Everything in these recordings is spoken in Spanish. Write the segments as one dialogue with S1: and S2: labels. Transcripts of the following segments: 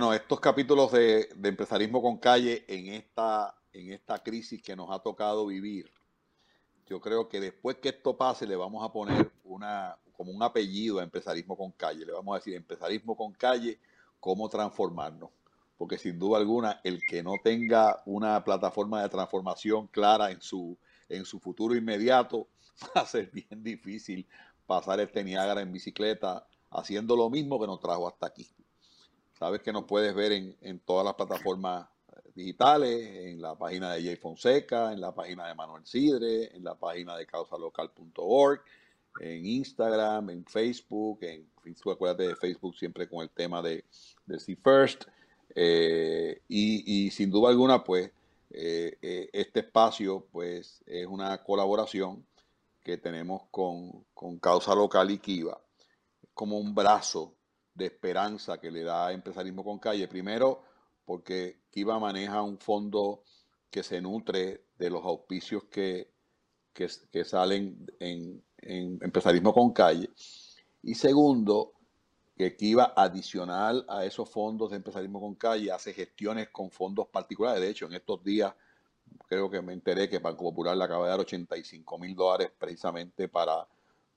S1: Bueno, estos capítulos de, empresarismo con calle en esta, en esta crisis que nos ha tocado vivir, yo creo que después que esto pase le vamos a poner una, como un apellido a empresarismo con calle. Le vamos a decir empresarismo con calle, cómo transformarnos. Porque sin duda alguna, el que no tenga una plataforma de transformación clara en su, en su futuro inmediato, va a ser bien difícil pasar este Niágara en bicicleta haciendo lo mismo que nos trajo hasta aquí. Sabes que nos puedes ver en, todas las plataformas digitales, en la página de Jay Fonseca, en la página de Manuel Sidre, en la página de causalocal.org, en Instagram, en Facebook, en Facebook, acuérdate de Facebook siempre con el tema de, de See First. Eh, y, sin duda alguna, pues, eh, eh, este espacio, pues, es una colaboración que tenemos con, con Causa Local y Kiva, como un brazo de esperanza que le da Empresarismo con Calle. Primero, porque Kiva maneja un fondo que se nutre de los auspicios que, que, salen en, Empresarismo con Calle. Y segundo, que Kiva adicional a esos fondos de Empresarismo con Calle hace gestiones con fondos particulares. De hecho, en estos días creo que me enteré que Banco Popular le acaba de dar 85 mil dólares precisamente para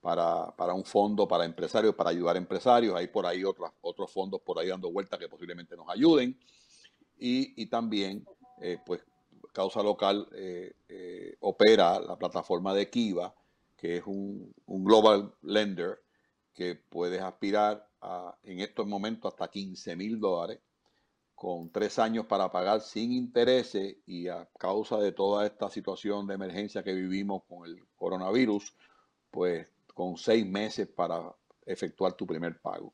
S1: para, un fondo para empresarios, para ayudar a empresarios. Hay por ahí otros, otros fondos por ahí dando vueltas que posiblemente nos ayuden. Y, también, eh, pues, Causa Local eh, eh, opera la plataforma de Kiva, que es un, global lender que puedes aspirar a, en estos momentos hasta 15 mil dólares con tres años para pagar sin intereses y a causa de toda esta situación de emergencia que vivimos con el coronavirus, pues con seis meses para efectuar tu primer pago.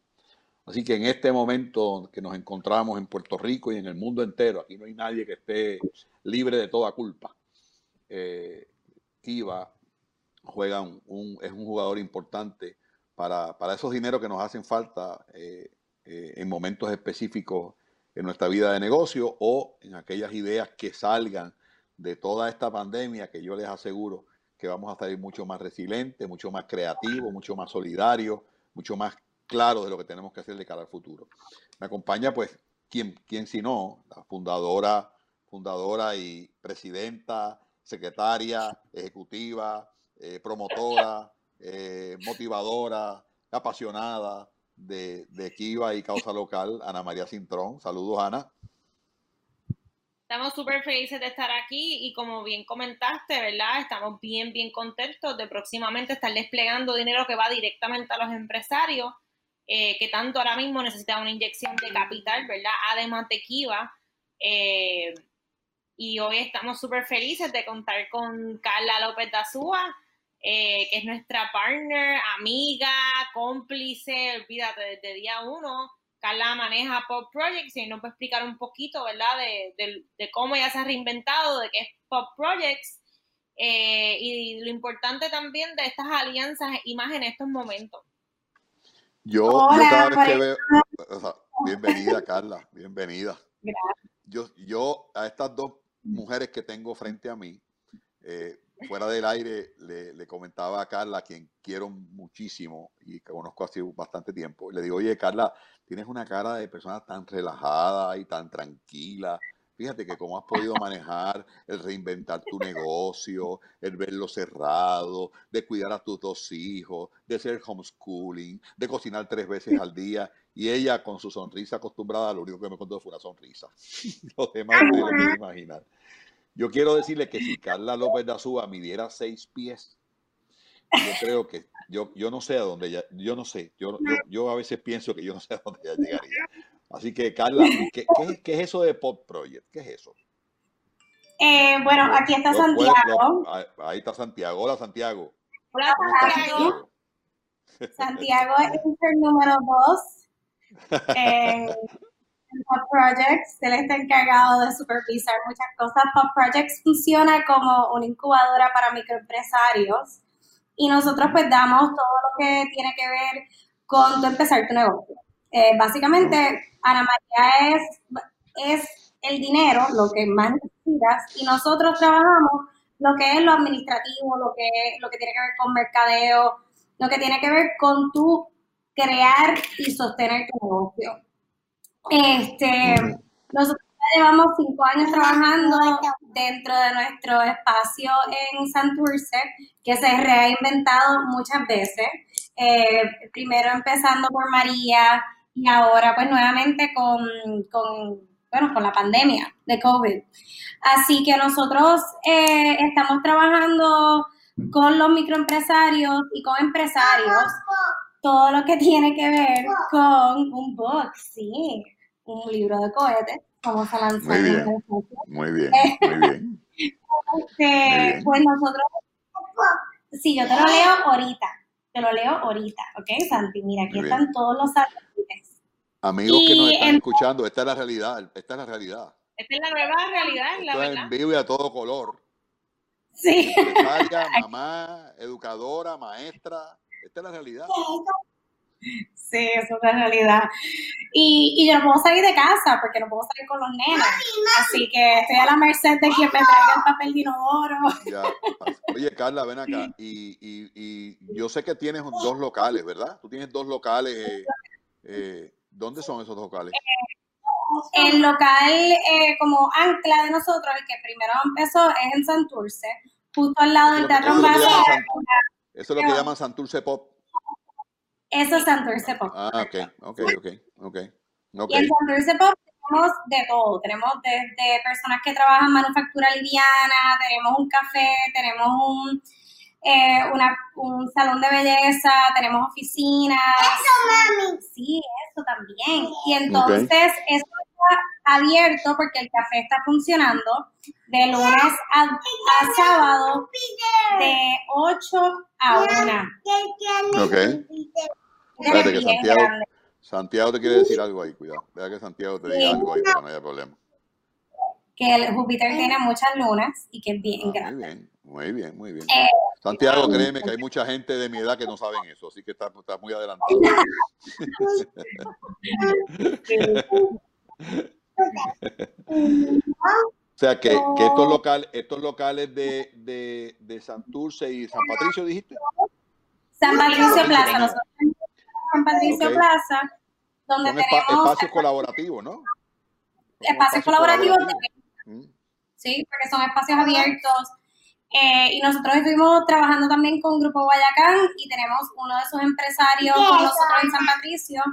S1: Así que en este momento que nos encontramos en Puerto Rico y en el mundo entero, aquí no hay nadie que esté libre de toda culpa. Eh, Kiva juega un, es un jugador importante para, esos dineros que nos hacen falta eh, eh, en momentos específicos en nuestra vida de negocio o en aquellas ideas que salgan de toda esta pandemia que yo les aseguro que vamos a salir mucho más resilientes, mucho más creativos, mucho más solidarios, mucho más claros de lo que tenemos que hacer de cara al futuro. Me acompaña, pues, ¿quién, quién si no? La fundadora, fundadora y presidenta, secretaria, ejecutiva, eh, promotora, eh, motivadora, apasionada de, de Kiva y Causa Local, Ana María Cintrón. Saludos, Ana.
S2: Estamos súper felices de estar aquí y como bien comentaste, ¿verdad? Estamos bien, bien contentos de próximamente estar desplegando dinero que va directamente a los empresarios, eh, que tanto ahora mismo necesitan una inyección de capital, ¿verdad? Además de Kiva. Eh, y hoy estamos súper felices de contar con Carla López Dazúa, eh, que es nuestra partner, amiga, cómplice, olvídate, desde día uno Carla maneja Pop Projects y nos va a explicar un poquito, ¿verdad?, de, cómo ella se ha reinventado, de qué es Pop Projects eh, y lo importante también de estas alianzas y más en estos momentos.
S1: Yo, cada vez que veo, bienvenida Carla, bienvenida. Gracias. Yo, yo a estas dos mujeres que tengo frente a mí, eh, fuera del aire le, comentaba a Carla, quien quiero muchísimo y que conozco hace bastante tiempo, le digo, oye Carla, tienes una cara de persona tan relajada y tan tranquila. Fíjate que cómo has podido manejar el reinventar tu negocio, el verlo cerrado, de cuidar a tus dos hijos, de hacer homeschooling, de cocinar tres veces al día. Y ella con su sonrisa acostumbrada, lo único que me contó fue una sonrisa. Los demás no lo pueden imaginar. Yo quiero decirle que si Carla López de Azúa midiera seis pies, yo creo que yo, yo no sé a dónde ella, yo no sé, yo, yo, a veces pienso que yo no sé a dónde ella llegaría. Así que, Carla, ¿qué, qué, es eso de Pop Project? ¿Qué es eso?
S3: Eh, bueno, aquí está Santiago.
S1: ahí está Santiago. Hola, Santiago.
S3: Hola, Santiago. Santiago es el número dos. Eh, Pop Projects, él está encargado de supervisar muchas cosas. Pop Projects funciona como una incubadora para microempresarios y nosotros pues damos todo lo que tiene que ver con tu empezar tu negocio. Eh, básicamente, Ana María es, es el dinero, lo que más necesitas, y nosotros trabajamos lo que es lo administrativo, lo que, lo que tiene que ver con mercadeo, lo que tiene que ver con tu crear y sostener tu negocio. Este, nosotros llevamos cinco años trabajando dentro de nuestro espacio en Santurce, que se ha reinventado muchas veces. Eh, primero empezando por María y ahora pues nuevamente con, con, bueno, con la pandemia de COVID. Así que nosotros eh, estamos trabajando con los microempresarios y con empresarios todo lo que tiene que ver con un book, sí, un libro de cohetes. Vamos a lanzar.
S1: Muy bien, muy bien, muy bien.
S3: Este, pues nosotros, sí, yo te lo leo ahorita, te lo leo ahorita, ¿ok, Santi? Mira, aquí están todos los artículos.
S1: Amigos que nos están escuchando, esta es la realidad, esta es la realidad.
S2: Esta es la nueva realidad, la
S1: Esto
S2: verdad.
S1: es en vivo y a todo color.
S3: Sí.
S1: Empresaria, mamá, educadora, maestra. Esta es la realidad.
S3: Sí, eso es la realidad. Y, y yo no puedo salir de casa porque no puedo salir con los nenes. Así que estoy a la merced de quien me traiga el papel de inodoro.
S1: Ya. Oye, Carla, ven acá. Y, y, y yo sé que tienes dos locales, ¿verdad? Tú tienes dos locales. Eh, eh, ¿Dónde son esos dos locales?
S3: El local eh, como ancla de nosotros, el que primero empezó, es en Santurce, justo al lado del Teatro
S1: Eso es lo que
S3: Ambassador.
S1: llaman San- Eso es lo que llaman Santurce Pop.
S3: Eso es Santurce Pop.
S1: Ah, ok, ok, ok, ok. ok.
S3: Y en Santurce Pop tenemos de todo. Tenemos desde personas que trabajan manufactura liviana, tenemos un café, tenemos un, eh, una, un salón de belleza, tenemos oficinas. Eso, mami. Sí, eso también. Y entonces eso está abierto porque el café está funcionando de lunes a, a sábado de 8 a 1.
S1: Ok. Espérate que Santiago, Santiago te quiere decir algo ahí, cuidado. Deja que Santiago te diga algo ahí para que no haya problema.
S3: Que el Júpiter tiene muchas lunas y que es bien
S1: Ah, muy
S3: grande.
S1: bien, muy bien, muy bien.
S3: Eh,
S1: Santiago, créeme que hay mucha gente de mi edad que no saben eso, así que estás está muy adelantado. O sea que, que estos locales, estos locales de, de, de Santurce y San Patricio, dijiste.
S3: San Patricio Plaza, nosotros San Patricio. Plaza, donde
S1: Son
S3: tenemos
S1: espacios colaborativos, ¿no?
S3: Espacios colaborativos,
S1: Mm.
S3: sí, porque son espacios abiertos. Eh, y nosotros estuvimos trabajando también con Grupo Guayacán y tenemos uno de sus empresarios con nosotros en San Patricio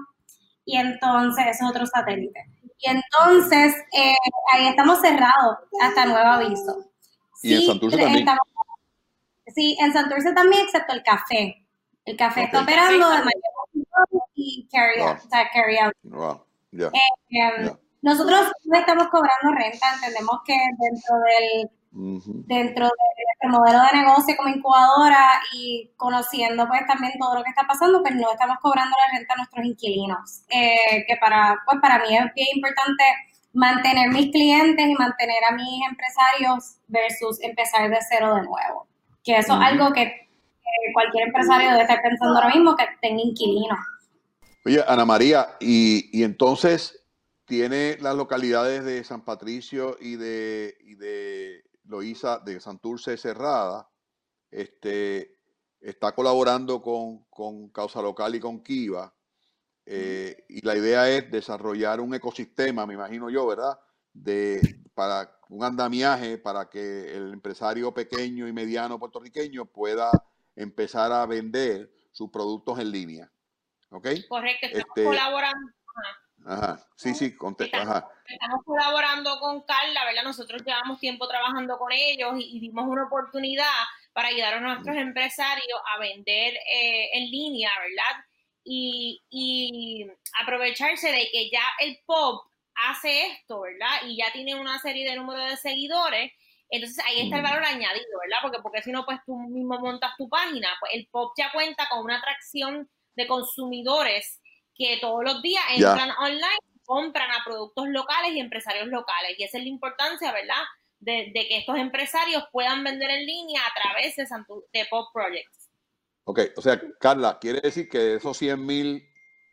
S3: y entonces ese es otro satélite. Y entonces eh, ahí estamos cerrados hasta nuevo aviso.
S1: Y en
S3: Sí,
S1: Santurce también.
S3: estamos- sí, en Santurce también, excepto el café. El café está operando de manera y carry out, o sea, carry out.
S1: Wow, ya,
S3: Eh,
S1: ya.
S3: nosotros no estamos cobrando renta, entendemos que dentro del
S1: Ujú.
S3: dentro de nuestro modelo de negocio como incubadora y conociendo pues también todo lo que está pasando, pues no estamos cobrando la renta a nuestros inquilinos, Eh, que para pues para mí es bien importante mantener mis clientes y mantener a mis empresarios versus empezar de cero de nuevo, que eso
S1: Ujú.
S3: es algo que eh, cualquier empresario debe estar pensando ahora mismo que tenga inquilinos.
S1: Oye, Ana María, y, y entonces tiene las localidades de San Patricio y de, y de Loíza, de Santurce cerrada, este, está colaborando con, con Causa Local y con Kiva, eh, y la idea es desarrollar un ecosistema, me imagino yo, ¿verdad? De, para un andamiaje para que el empresario pequeño y mediano puertorriqueño pueda empezar a vender sus productos en línea. ¿Ok?
S2: Correcto, estamos
S1: Este-
S2: colaborando.
S1: Ajá, sí, sí, conte-
S2: Estamos-
S1: ajá.
S2: Estamos colaborando con Carla, ¿verdad? Nosotros llevamos tiempo trabajando con ellos y, y dimos una oportunidad para ayudar a nuestros empresarios a vender eh, en línea, ¿verdad? Y, y aprovecharse de que ya el pop hace esto, ¿verdad? Y ya tiene una serie de números de seguidores. Entonces ahí está el valor añadido, ¿verdad? Porque porque si no, pues tú mismo montas tu página. Pues el pop ya cuenta con una atracción de consumidores que todos los días entran online compran a productos locales y empresarios locales. Y esa es la importancia, ¿verdad? De, de que estos empresarios puedan vender en línea a través de, Santu- de Pop Projects.
S1: Ok, o sea, Carla, quiere decir que esos 100 mil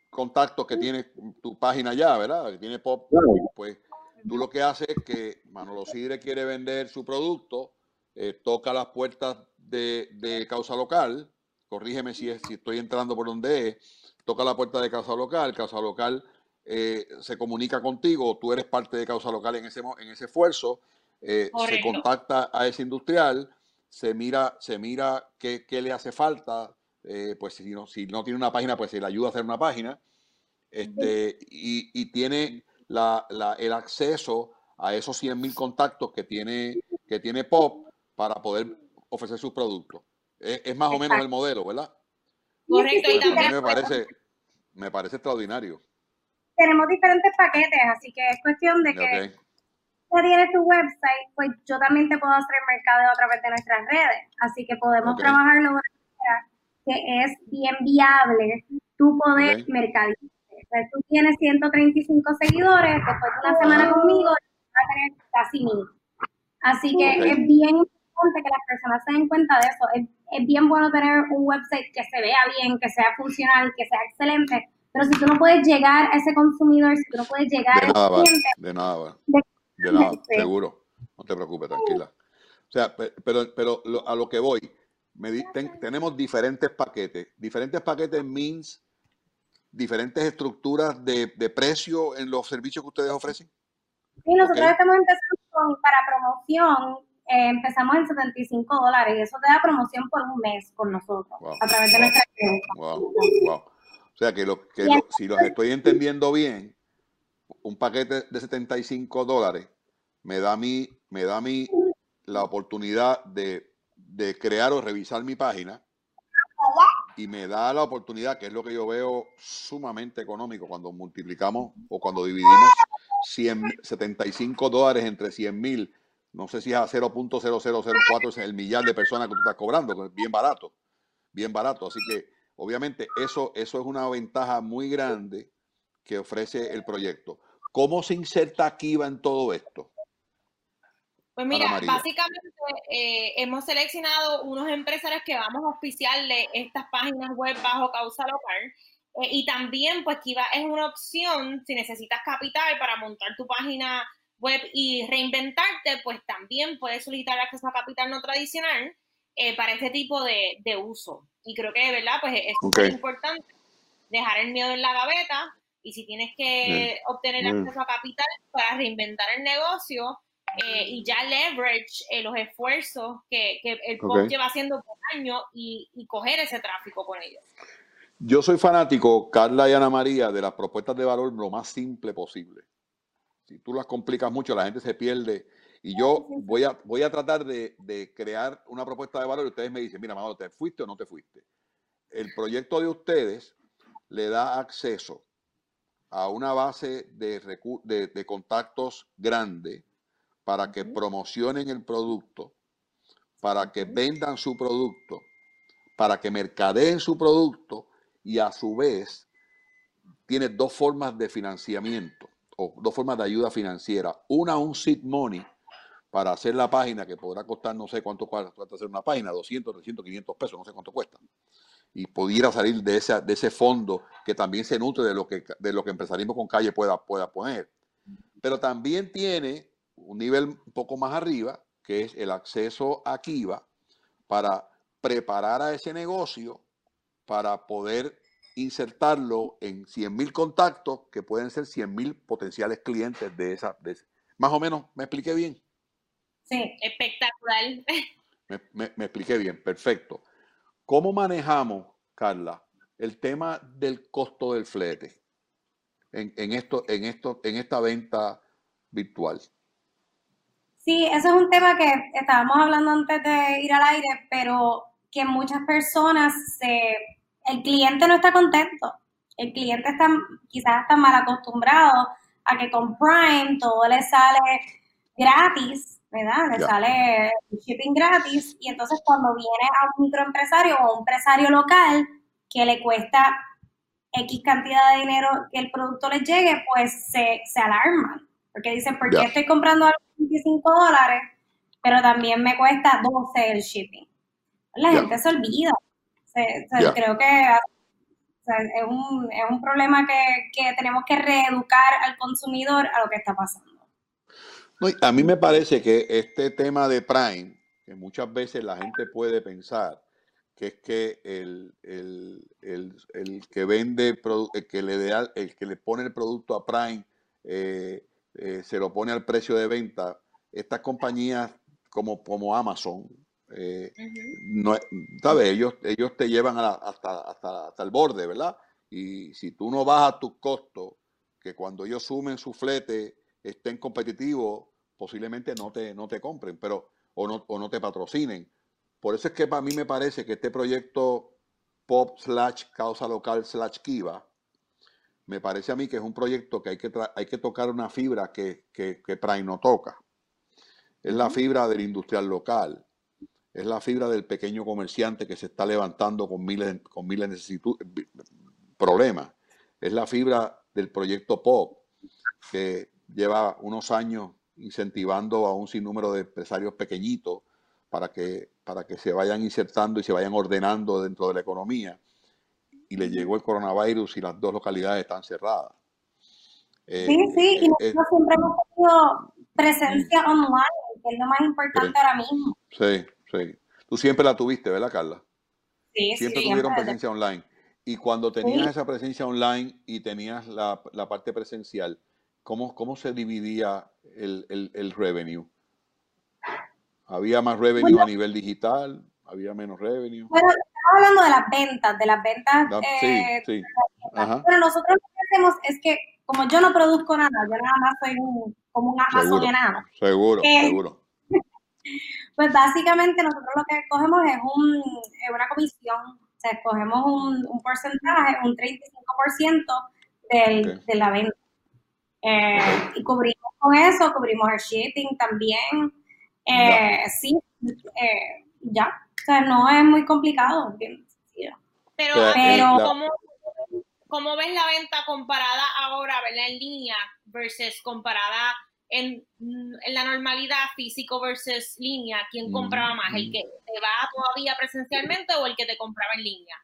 S1: contactos que tiene tu página ya, ¿verdad? Que tiene Pop, pues tú lo que haces es que Manolo Sidre quiere vender su producto, eh, toca las puertas de, de Causa Local, corrígeme si, es, si estoy entrando por donde es, toca la puerta de Causa Local, Causa Local eh, se comunica contigo, tú eres parte de causa local en ese, en ese esfuerzo, eh, se contacta a ese industrial, se mira, se mira qué, qué le hace falta, eh, pues si no, si no tiene una página, pues se le ayuda a hacer una página, este, y, y tiene la, la, el acceso a esos 100 mil contactos que tiene, que tiene Pop para poder ofrecer sus productos. Es, es más o menos el modelo, ¿verdad?
S2: Correcto. Y
S1: también, me parece, me parece extraordinario.
S3: Tenemos diferentes paquetes, así que es cuestión de que okay. tú tienes tu website, pues yo también te puedo hacer mercado a través de nuestras redes. Así que podemos okay. trabajarlo de una manera que es bien viable tú poder okay. mercadear. Entonces, tú tienes 135 seguidores, después de una semana conmigo, vas a tener casi mil. Así que es bien importante que las personas se den cuenta de eso. Es, es bien bueno tener un website que se vea bien, que sea funcional, que sea excelente, pero si tú no puedes llegar a ese consumidor, si tú no puedes llegar
S1: de nada, al cliente, de nada, va. De, de nada, seguro. No te preocupes, tranquila. O sea, pero, pero lo, a lo que voy, me di, ten, tenemos diferentes paquetes. Diferentes paquetes means diferentes estructuras de, de, precio en los servicios que ustedes ofrecen.
S3: Sí, nosotros okay. estamos empezando con, para promoción. Eh, empezamos en 75 dólares y eso te da promoción por un mes con nosotros wow. a través de nuestra
S1: cuenta. Wow, wow. O sea que, lo, que lo, si los estoy entendiendo bien, un paquete de 75 dólares me da a mí, me da a mí la oportunidad de, de crear o revisar mi página y me da la oportunidad, que es lo que yo veo sumamente económico cuando multiplicamos o cuando dividimos 100, 75 dólares entre 100 mil, no sé si es a 0.0004 es el millar de personas que tú estás cobrando, bien barato, bien barato. Así que obviamente eso, eso es una ventaja muy grande que ofrece el proyecto. ¿Cómo se inserta Kiva en todo esto?
S2: Pues mira, básicamente eh, hemos seleccionado unos empresarios que vamos a auspiciarle estas páginas web bajo causa local. Eh, y también, pues Kiva es una opción si necesitas capital para montar tu página web y reinventarte, pues también puedes solicitar acceso a capital no tradicional eh, para este tipo de, de, uso. Y creo que, de verdad, pues es okay. importante dejar el miedo en la gaveta y si tienes que mm. obtener acceso a capital para reinventar el negocio, eh, y ya leverage eh, los esfuerzos que, que el POP okay. lleva haciendo por años y, y, coger ese tráfico con ellos.
S1: Yo soy fanático, Carla y Ana María, de las propuestas de valor lo más simple posible. Si tú las complicas mucho, la gente se pierde. Y yo voy a, voy a tratar de, de crear una propuesta de valor y ustedes me dicen, mira, Manolo, ¿te fuiste o no te fuiste? El proyecto de ustedes le da acceso a una base de, de, de contactos grande, para que promocionen el producto, para que vendan su producto, para que mercadeen su producto y a su vez tiene dos formas de financiamiento o dos formas de ayuda financiera. Una, un seed money para hacer la página que podrá costar no sé cuánto cuesta hacer una página, 200, 300, 500 pesos, no sé cuánto cuesta. Y pudiera salir de, esa, de ese fondo que también se nutre de lo que, de lo que Empresarismo con Calle pueda, pueda poner. Pero también tiene un nivel un poco más arriba, que es el acceso a Kiva, para preparar a ese negocio para poder insertarlo en 100 mil contactos que pueden ser 100 mil potenciales clientes de esa, de ese. Más o menos, ¿me expliqué bien?
S2: Sí, espectacular.
S1: Me, me, me expliqué bien, perfecto. ¿Cómo manejamos, Carla, el tema del costo del flete en, en, esto, en, esto, en esta venta virtual?
S3: Sí, eso es un tema que estábamos hablando antes de ir al aire, pero que muchas personas, se, el cliente no está contento. El cliente está quizás está mal acostumbrado a que con Prime todo le sale gratis, ¿verdad? Le yeah. sale shipping gratis y entonces cuando viene a un microempresario o un empresario local que le cuesta X cantidad de dinero que el producto les llegue, pues se, se alarman. Porque dicen, ¿por qué yeah. estoy comprando algo 25 dólares, pero también me cuesta 12 el shipping. La yeah. gente se olvida. Se, se, yeah. Creo que o sea, es, un, es, un, problema que, que, tenemos que reeducar al consumidor a lo que está pasando.
S1: No, a mí me parece que este tema de Prime, que muchas veces la gente puede pensar que es que el, el, el, el que vende, el que, le da, el que le pone el producto a Prime, eh, eh, se lo pone al precio de venta, estas compañías como, como Amazon, eh, no, ¿sabes? Ellos, ellos te llevan hasta, hasta, hasta, el borde, ¿verdad? Y si tú no bajas tus costos, que cuando ellos sumen su flete estén competitivos, posiblemente no te, no te compren, pero o no, o no te patrocinen. Por eso es que para mí me parece que este proyecto Pop slash Causa Local slash Kiva, me parece a mí que es un proyecto que hay que, hay que tocar una fibra que, que, que Prime no toca. Es la fibra del industrial local es la fibra del pequeño comerciante que se está levantando con miles, con miles de problemas. Es la fibra del proyecto POP, que lleva unos años incentivando a un sinnúmero de empresarios pequeñitos para que, para que se vayan insertando y se vayan ordenando dentro de la economía. Y le llegó el coronavirus y las dos localidades están cerradas.
S3: Eh, sí, sí, y eh, nosotros siempre hemos tenido presencia online, que es lo más importante ahora mismo.
S1: Sí, Sí. Tú siempre la tuviste, ¿verdad, Carla? Sí, siempre tuvieron presencia online. Y cuando tenías esa presencia online y tenías la, parte presencial, ¿cómo, ¿cómo se dividía el, el, revenue? ¿Había más revenue a nivel digital? ¿Había menos revenue?
S3: Bueno, estamos hablando de las ventas, de las ventas. sí, eh, sí. Pero nosotros lo que hacemos es que, como yo no produzco nada, yo nada más soy como un Amazon
S1: seguro, Seguro, seguro.
S3: Pues básicamente nosotros lo que cogemos es un, una comisión, o sea, cogemos un, un porcentaje, un 35% del, de la venta. Eh, y cubrimos con eso, cubrimos el shipping también. Eh, sí, eh, ya. O sea, no es muy complicado.
S2: Pero, pero ¿cómo, ¿cómo, ves la venta comparada ahora, ¿verdad? En línea versus comparada en, la normalidad físico versus línea, ¿quién compraba más? ¿El que te va todavía presencialmente o el que te compraba en línea?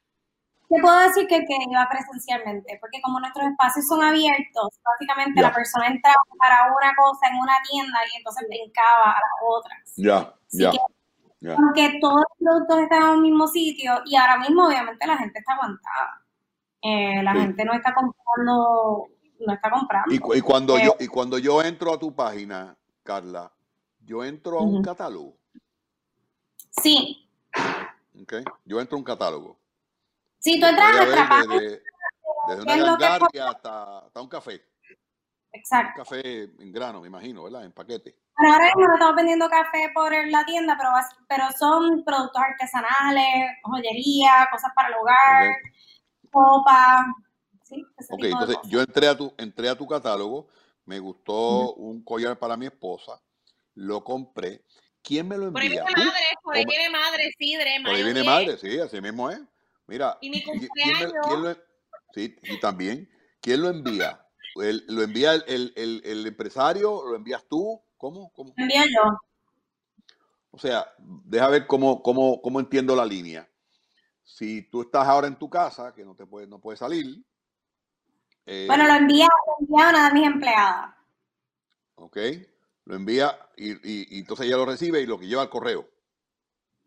S3: Te puedo decir que el que iba presencialmente, porque como nuestros espacios son abiertos, básicamente la persona entraba para una cosa en una tienda y entonces brincaba a las otras.
S1: Ya, ya.
S3: Aunque todos los productos están en un mismo sitio y ahora mismo obviamente la gente está aguantada. Eh, la gente no está comprando no está comprando.
S1: Y, cuando yo y cuando yo entro a tu página, Carla, yo entro a un catálogo.
S3: Sí.
S1: Okay. Yo entro a un catálogo.
S3: Sí, tú entras a nuestra página.
S1: Desde, una gangaria hasta, hasta, un café.
S3: Exacto.
S1: Un café en grano, me imagino, ¿verdad? En paquete.
S3: Pero ahora mismo no estamos vendiendo café por la tienda, pero, pero son productos artesanales, joyería, cosas para el hogar, copa,
S1: ok, entonces yo entré a, tu, entré a tu catálogo, me gustó un collar para mi esposa, lo compré. ¿Quién me lo envía? Por ahí
S2: viene madre, por ahí viene madre, sí,
S1: Por ahí viene madre, sí, así mismo es. Mira,
S2: y mi cumpleaños. ¿quién, lo,
S1: sí, y también, ¿quién lo envía? ¿Lo envía el, el, el, empresario? ¿Lo envías tú? ¿Cómo? ¿Cómo?
S3: Lo envío yo.
S1: O sea, deja ver cómo, cómo, cómo entiendo la línea. Si tú estás ahora en tu casa, que no te puedes, no puedes salir,
S3: eh, bueno, lo envía, a una de mis empleadas.
S1: Ok, lo envía y, y, entonces ella lo recibe y lo que lleva al correo.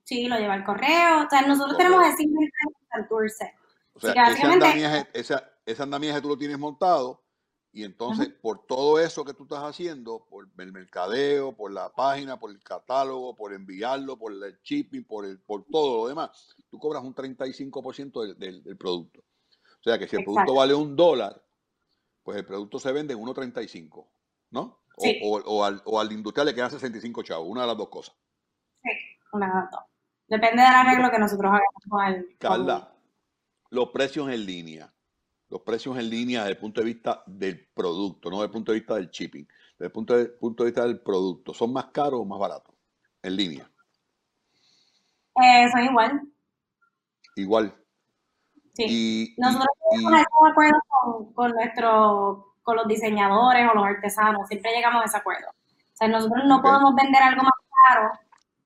S3: Sí, lo lleva al correo. O sea, nosotros tenemos ese inventario en Santurce.
S1: O sea, ese, andamiaje, ese, andamiaje tú lo tienes montado y entonces por todo eso que tú estás haciendo, por el mercadeo, por la página, por el catálogo, por enviarlo, por el shipping, por, el, por todo lo demás, tú cobras un 35% del, del, producto. O sea que si el producto vale un dólar, pues el producto se vende en 1.35, ¿no? O, al, o, al, industrial le quedan 65 chavos, una de las dos cosas.
S3: Sí, una de las dos. Depende del arreglo que nosotros hagamos con el...
S1: Carla, los precios en línea, los precios en línea desde el punto de vista del producto, no desde el punto de vista del shipping, desde el punto de, punto de vista del producto, ¿son más caros o más baratos en línea?
S3: Eh, son igual.
S1: Igual.
S3: Sí. Nosotros tenemos de acuerdo con, con, nuestro, con los diseñadores o los artesanos, siempre llegamos a ese acuerdo. O sea, nosotros no podemos vender algo más caro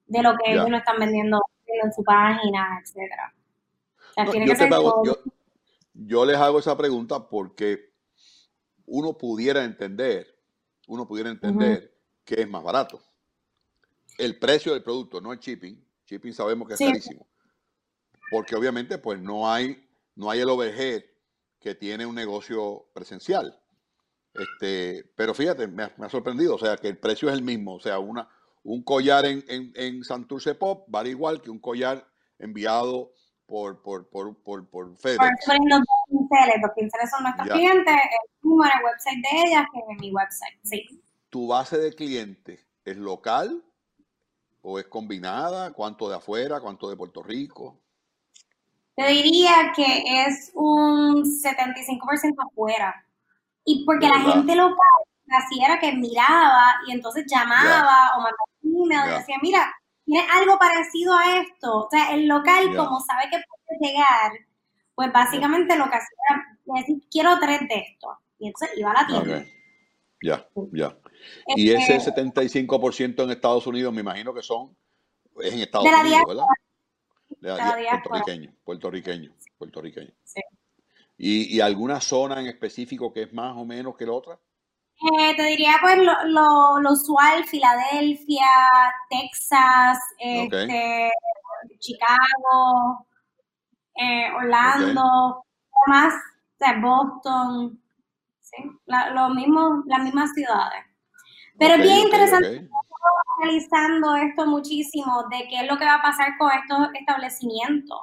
S3: de lo que ellos lo están vendiendo en su página, etcétera.
S1: yo, les hago esa pregunta porque uno pudiera entender, uno pudiera entender que es más barato. El precio del producto, no el shipping. Shipping sabemos que es carísimo porque obviamente pues no hay, no hay el overhead que tiene un negocio presencial. Este, pero fíjate, me ha, sorprendido, o sea, que el precio es el mismo, o sea, una, un collar en, en, en Santurce Pop vale igual que un collar enviado por, por, por, por, por FedEx.
S3: Por los pinceles, los pinceles son nuestros clientes, el mismo en el website de ellas que en mi website, sí.
S1: ¿Tu base de clientes es local o es combinada? ¿Cuánto de afuera, cuánto de Puerto Rico?
S3: Te diría que es un 75% afuera. Y porque la gente local así era que miraba y entonces llamaba o mandaba un email y decía, mira, tiene algo parecido a esto. O sea, el local, como sabe que puede llegar, pues básicamente lo que hacía era decir, quiero tres de estos. Y entonces iba a la tienda.
S1: Ya, ya. Y ese 75% en Estados Unidos, me imagino que son, es en Estados Unidos, ¿verdad? La puertorriqueño, puertorriqueño, puertorriqueño. Sí. ¿Y, ¿Y, alguna zona en específico que es más o menos que la otra?
S3: Eh, te diría pues lo, lo, usual, Filadelfia, Texas, este, Chicago, eh, Orlando, más, Boston, ¿sí? lo mismo, las mismas ciudades. Pero es bien interesante, analizando esto muchísimo, de qué es lo que va a pasar con estos establecimientos.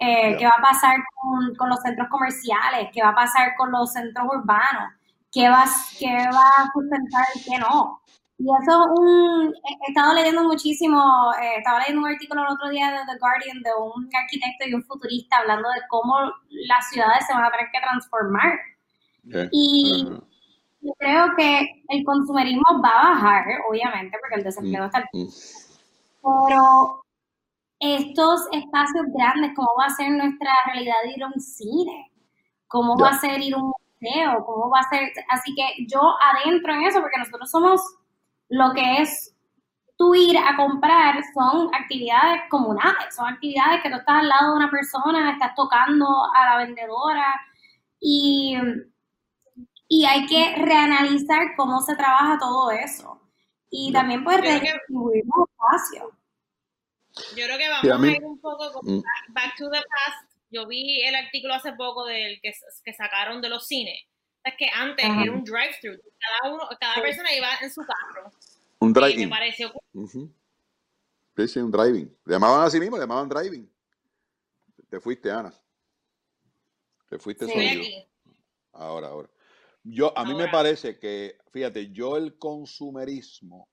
S3: Eh, qué va a pasar con, con, los centros comerciales, qué va a pasar con los centros urbanos qué va, qué va a sustentar y qué no. Y eso es un, he estado leyendo muchísimo, eh, estaba leyendo un artículo el otro día de The Guardian de un arquitecto y un futurista hablando de cómo las ciudades se van a tener que transformar. Y yo creo que el consumerismo va a bajar, obviamente, porque el desempleo está mm, mm. Pero estos espacios grandes, ¿cómo va a ser nuestra realidad ir a un cine? ¿Cómo va a ser ir a un o cómo va a ser. Así que yo adentro en eso, porque nosotros somos lo que es tú ir a comprar, son actividades comunales, son actividades que tú estás al lado de una persona, estás tocando a la vendedora y, y hay que reanalizar cómo se trabaja todo eso. Y también pues redistribuir
S2: espacio. Yo creo que vamos a, ir un poco con mm. back to the past yo vi el artículo hace poco del que, que sacaron de los cines. Es que antes era un drive-thru. Cada, uno, cada persona iba en su carro.
S1: Un driving.
S2: Me pareció
S1: Sí, sí, un driving. Le llamaban así mismo, le llamaban driving. Te fuiste, Ana. Te fuiste sí, Ahora, ahora. Yo, a mí me parece que, fíjate, yo el consumerismo,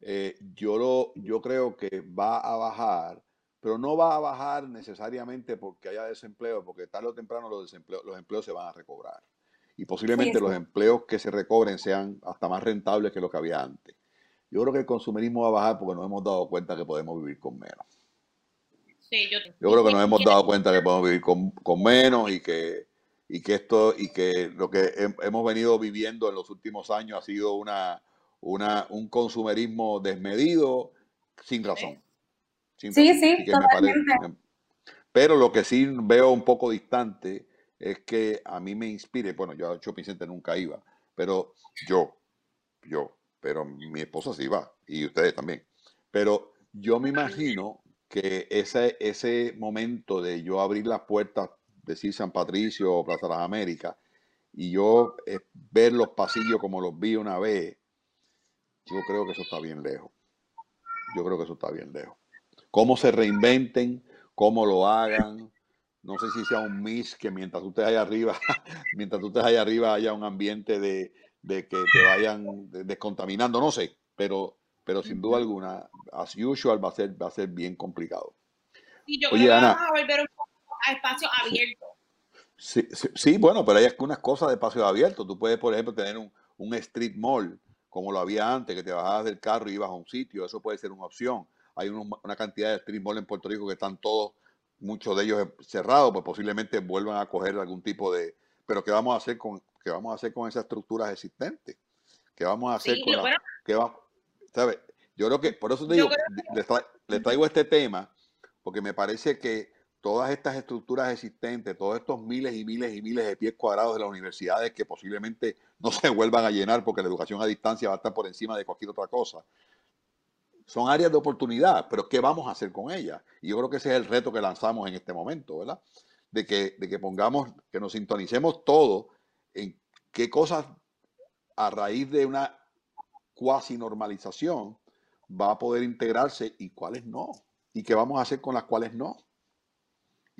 S1: eh, yo, lo, yo creo que va a bajar pero no va a bajar necesariamente porque haya desempleo, porque tarde o temprano los, los empleos se van a recobrar. Y posiblemente los empleos que se recobren sean hasta más rentables que lo que había antes. Yo creo que el consumerismo va a bajar porque nos hemos dado cuenta que podemos vivir con menos. yo, creo que nos hemos dado cuenta que podemos vivir con, menos y que, y que esto y que lo que hemos venido viviendo en los últimos años ha sido una, una un consumerismo desmedido sin razón.
S3: Sí, sí, totalmente.
S1: pero lo que sí veo un poco distante es que a mí me inspire, bueno, yo a Shopping Center nunca iba, pero yo, yo, pero mi esposa sí va y ustedes también. Pero yo me imagino que ese, ese momento de yo abrir las puertas, decir San Patricio o Plaza de las Américas, y yo eh, ver los pasillos como los vi una vez, yo creo que eso está bien lejos. Yo creo que eso está bien lejos cómo se reinventen, cómo lo hagan. No sé si sea un mix que mientras tú estés allá arriba, mientras tú estés allá arriba haya un ambiente de, que te vayan descontaminando, no sé, pero, pero sin duda alguna, as usual va a ser, va a ser bien complicado.
S2: Y yo creo que vamos a volver un poco a espacio abierto.
S1: Sí, sí, bueno, pero hay algunas cosas de espacio abierto. Tú puedes, por ejemplo, tener un, un street mall, como lo había antes, que te bajabas del carro y ibas a un sitio, eso puede ser una opción hay una cantidad de street malls en Puerto Rico que están todos, muchos de ellos cerrados, pues posiblemente vuelvan a coger algún tipo de... Pero ¿qué vamos a hacer con, qué vamos a hacer con esas estructuras existentes? ¿Qué vamos a hacer con la, ¿sabes? Yo creo que, por eso te digo, le, traigo este tema, porque me parece que todas estas estructuras existentes, todos estos miles y miles y miles de pies cuadrados de las universidades que posiblemente no se vuelvan a llenar porque la educación a distancia va a estar por encima de cualquier otra cosa, son áreas de oportunidad, pero ¿qué vamos a hacer con ellas? Y yo creo que ese es el reto que lanzamos en este momento, ¿verdad? De que, de que pongamos, que nos sintonicemos todo en qué cosas a raíz de una cuasi normalización va a poder integrarse y cuáles no. Y qué vamos a hacer con las cuales no.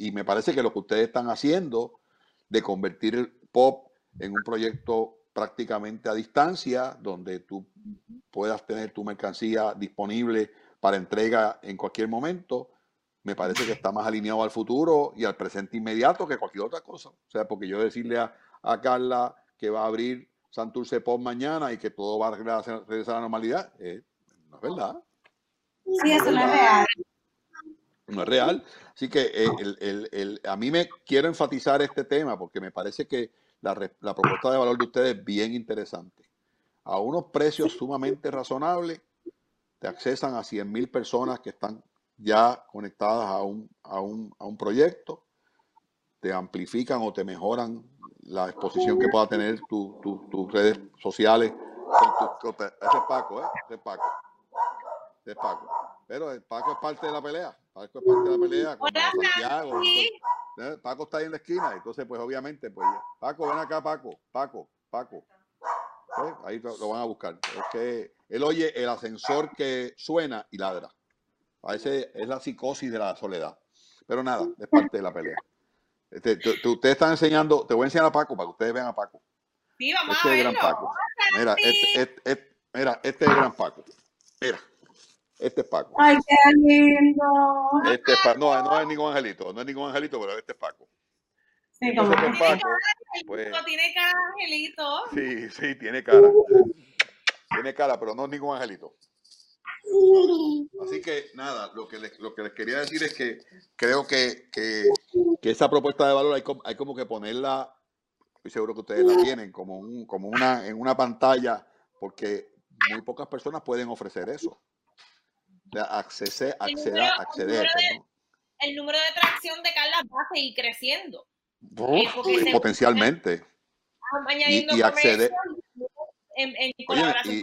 S1: Y me parece que lo que ustedes están haciendo de convertir el pop en un proyecto prácticamente a distancia, donde tú puedas tener tu mercancía disponible para entrega en cualquier momento, me parece que está más alineado al futuro y al presente inmediato que cualquier otra cosa. O sea, porque yo decirle a, Carla que va a abrir Santurce Pop mañana y que todo va a regresar a la normalidad, eh, no es verdad.
S3: Sí, eso no es real.
S1: No es real. Así que eh, a mí me quiero enfatizar este tema porque me parece que la, propuesta de valor de ustedes es bien interesante. A unos precios sumamente razonables, te accesan a 100 mil personas que están ya conectadas a un, a un, a un proyecto, te amplifican o te mejoran la exposición que pueda tener tus redes sociales. ese es Paco, ¿eh? Ese es Paco. Ese es Paco. Pero el Paco es parte de la pelea. Paco es parte de la pelea. Con Santiago. Paco está ahí en la esquina, entonces pues obviamente, pues Paco, ven acá, Paco, Paco, Paco. ¿Eh? Ahí lo, van a buscar. Es que él oye el ascensor que suena y ladra. A ese es la psicosis de la soledad. Pero nada, es parte de la pelea. Este, ustedes están enseñando, te voy a enseñar a Paco para que ustedes vean a Paco.
S2: Sí, vamos este a verlo. Es gran Paco.
S1: Mira, este, este, mira, este es el gran Paco. Mira. Este es Paco.
S3: Ay, qué lindo.
S1: Este es Paco. No, no es ningún angelito, no es ningún angelito, pero este es Paco.
S2: Sí, como Paco, pues, tiene cara de angelito.
S1: Sí, sí, tiene cara. Tiene cara, pero no es ningún angelito. Así que nada, lo que les, lo que les quería decir es que creo que, que, que esa propuesta de valor hay, hay como que ponerla, estoy seguro que ustedes la tienen, como, un, como una, en una pantalla, porque muy pocas personas pueden ofrecer eso acceder, acceder, acceder.
S2: El número de tracción de Carla va a seguir creciendo.
S1: Eh, potencialmente.
S2: y, acceder. En,
S1: y,
S2: con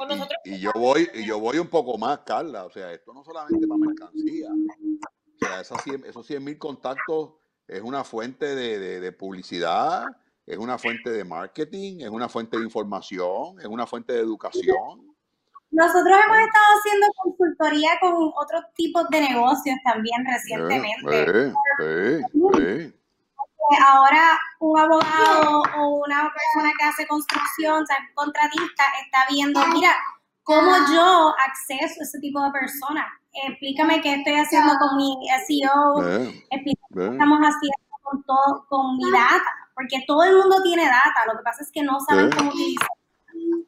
S2: nosotros.
S1: Y, yo voy, y yo voy un poco más, Carla. O sea, esto no solamente para mercancía. O sea, esos 100, esos mil contactos es una fuente de, de, de, publicidad, es una fuente de marketing, es una fuente de información, es una fuente de educación.
S3: Nosotros hemos estado haciendo consultoría con otros tipos de negocios también recientemente. Ahora un abogado o una persona que hace construcción, o sea, contratista, está viendo, mira, cómo yo acceso a ese tipo de personas. Explícame qué estoy haciendo con mi SEO, explícame qué estamos haciendo con, todo, con mi data, porque todo el mundo tiene data, lo que pasa es que no saben cómo utilizarla.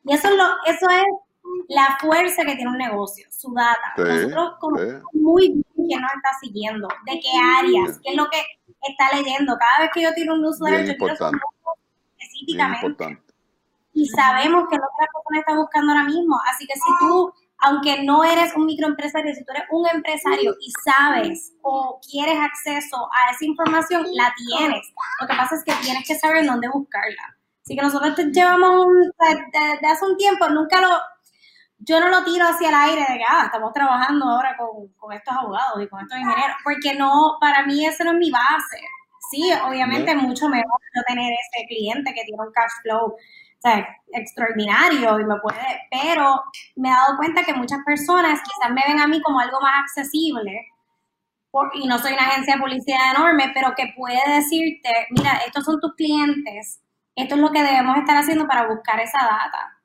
S3: Y eso es, lo, eso es la fuerza que tiene un negocio, su data. Nosotros conocemos muy bien quién nos está siguiendo, de qué áreas, qué es lo que está leyendo. Cada vez que yo tiro un newsletter, yo tiro específicamente. Y sabemos que es lo que la persona está buscando ahora mismo. Así que si tú, aunque no eres un microempresario, si tú eres un empresario y sabes o quieres acceso a esa información, la tienes. Lo que pasa es que tienes que saber dónde buscarla. Así que nosotros llevamos, desde hace un tiempo, nunca lo, yo no lo tiro hacia el aire de que ah, estamos trabajando ahora con, con, estos abogados y con estos ingenieros, porque no, para mí eso no es mi base. Sí, obviamente es mucho mejor no tener ese cliente que tiene un cash flow o sea, extraordinario y me puede, pero me he dado cuenta que muchas personas quizás me ven a mí como algo más accesible y no soy una agencia de publicidad enorme, pero que puede decirte, mira, estos son tus clientes, esto es lo que debemos estar haciendo para buscar esa data.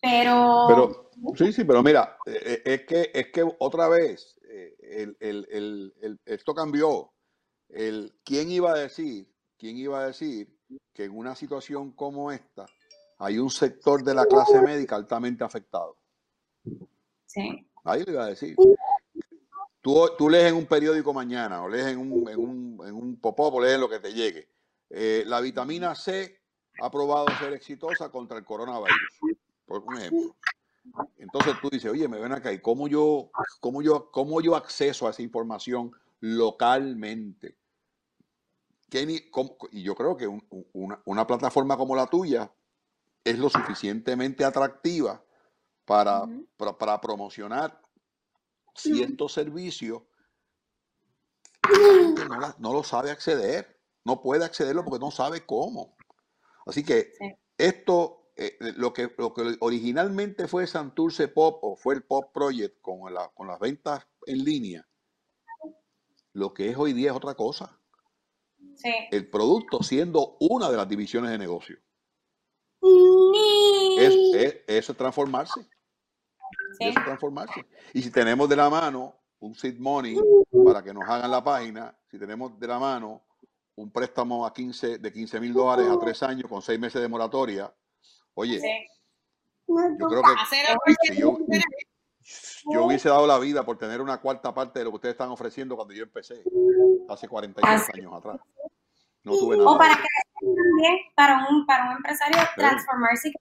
S3: Pero,
S1: pero Sí, sí, pero mira, eh, eh, es que, es que otra vez eh, el, esto cambió. El, ¿Quién iba a decir, quién iba a decir que en una situación como esta hay un sector de la clase médica altamente afectado?
S3: Sí.
S1: Ahí lo iba a decir. Tú, tú lees en un periódico mañana, o lees en un, en un, en un o lees lo que te llegue. la vitamina C ha probado ser exitosa contra el coronavirus, por ejemplo. Entonces tú dices, oye, me ven acá, ¿y cómo yo, cómo yo, cómo yo acceso a esa información localmente? y yo creo que una, plataforma como la tuya es lo suficientemente atractiva para, para, promocionar ciertos servicios no, no, lo sabe acceder, no puede accederlo porque no sabe cómo. Así que esto, eh, lo, que, lo que originalmente fue Santurce Pop o fue el Pop Project con, la, con las ventas en línea, lo que es hoy día es otra cosa. El producto siendo una de las divisiones de negocio. Es, eso es transformarse. Eso es transformarse. Y si tenemos de la mano un seed money para que nos hagan la página, si tenemos de la mano un préstamo a 15, de 15 mil dólares a tres años con seis meses de moratoria, oye, yo creo que yo, yo, hubiese dado la vida por tener una cuarta parte de lo que ustedes están ofreciendo cuando yo empecé, hace 42 años atrás. No tuve nada.
S3: O para que también, para un, para un empresario, transformarse.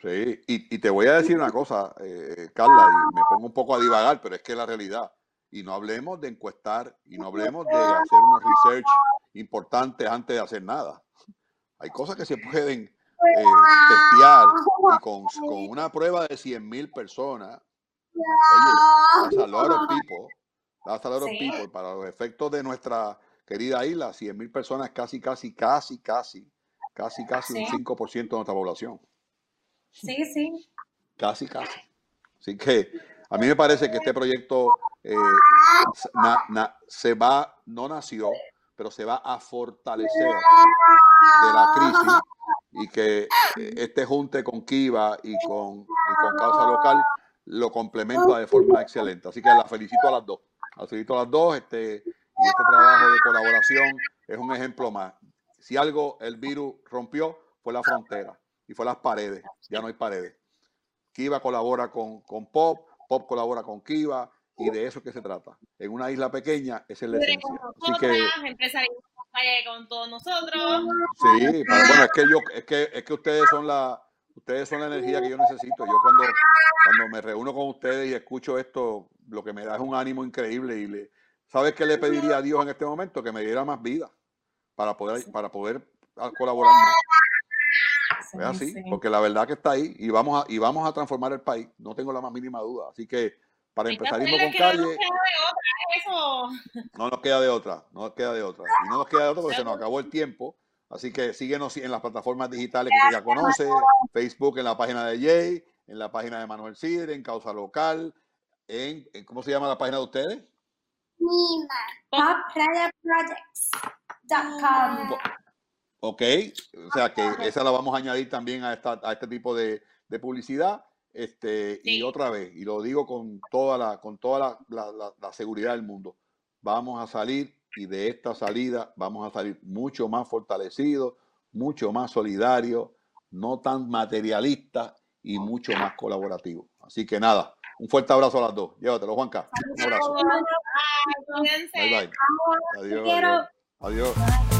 S1: Sí, y, y, te voy a decir una cosa, eh, Carla, y me pongo un poco a divagar, pero es que la realidad, y no hablemos de encuestar, y no hablemos de hacer unos research importantes antes de hacer nada. Hay cosas que se pueden eh, testear y con, con, una prueba de 100 mil personas, oye, that's a lot of people, that's a lot of people, para los efectos de nuestra querida isla, 100 mil personas, casi, casi, casi, casi, casi, casi un 5% de nuestra población.
S3: Sí, sí.
S1: Casi, casi. Así que a mí me parece que este proyecto eh, se va, no nació, pero se va a fortalecer de la crisis y que eh, este junte con Kiva y con, y con Causa Local lo complementa de forma excelente. Así que la felicito a las dos. Las felicito a las dos. Este, y este trabajo de colaboración es un ejemplo más. Si algo el virus rompió, fue la frontera y fue las paredes. Ya no hay paredes. Kiva colabora con, con Pop, Pop colabora con Kiva y de eso es que se trata. En una isla pequeña es el esencia. Así que
S2: con todos nosotros.
S1: Sí, bueno, es que yo es que es que ustedes son la ustedes son la energía que yo necesito. Yo cuando cuando me reúno con ustedes y escucho esto, lo que me da es un ánimo increíble y le ¿Sabes qué le pediría a Dios en este momento? Que me diera más vida para poder, para poder colaborar más. Es así, porque la verdad que está ahí y vamos a, y vamos a transformar el país, no tengo la más mínima duda. Así que para empezar con calle. No nos queda de otra, no nos queda de otra. Y no nos queda de otra porque se nos acabó el tiempo. Así que síguenos en las plataformas digitales que ya conoce, Facebook en la página de Jay, en la página de Manuel Sidre, en Causa Local, en, en ¿cómo se llama la página de ustedes? Ok, o sea que esa la vamos a añadir también a, esta, a este tipo de, de publicidad. Este, Y otra vez, y lo digo con toda, la, con toda la, la, la, seguridad del mundo, vamos a salir y de esta salida vamos a salir mucho más fortalecidos, mucho más solidarios, no tan materialistas y mucho más colaborativos. Así que nada, un fuerte abrazo a las dos. Llévatelo, Juanca. Un abrazo. Bye, bye. Adiós. adiós. adiós.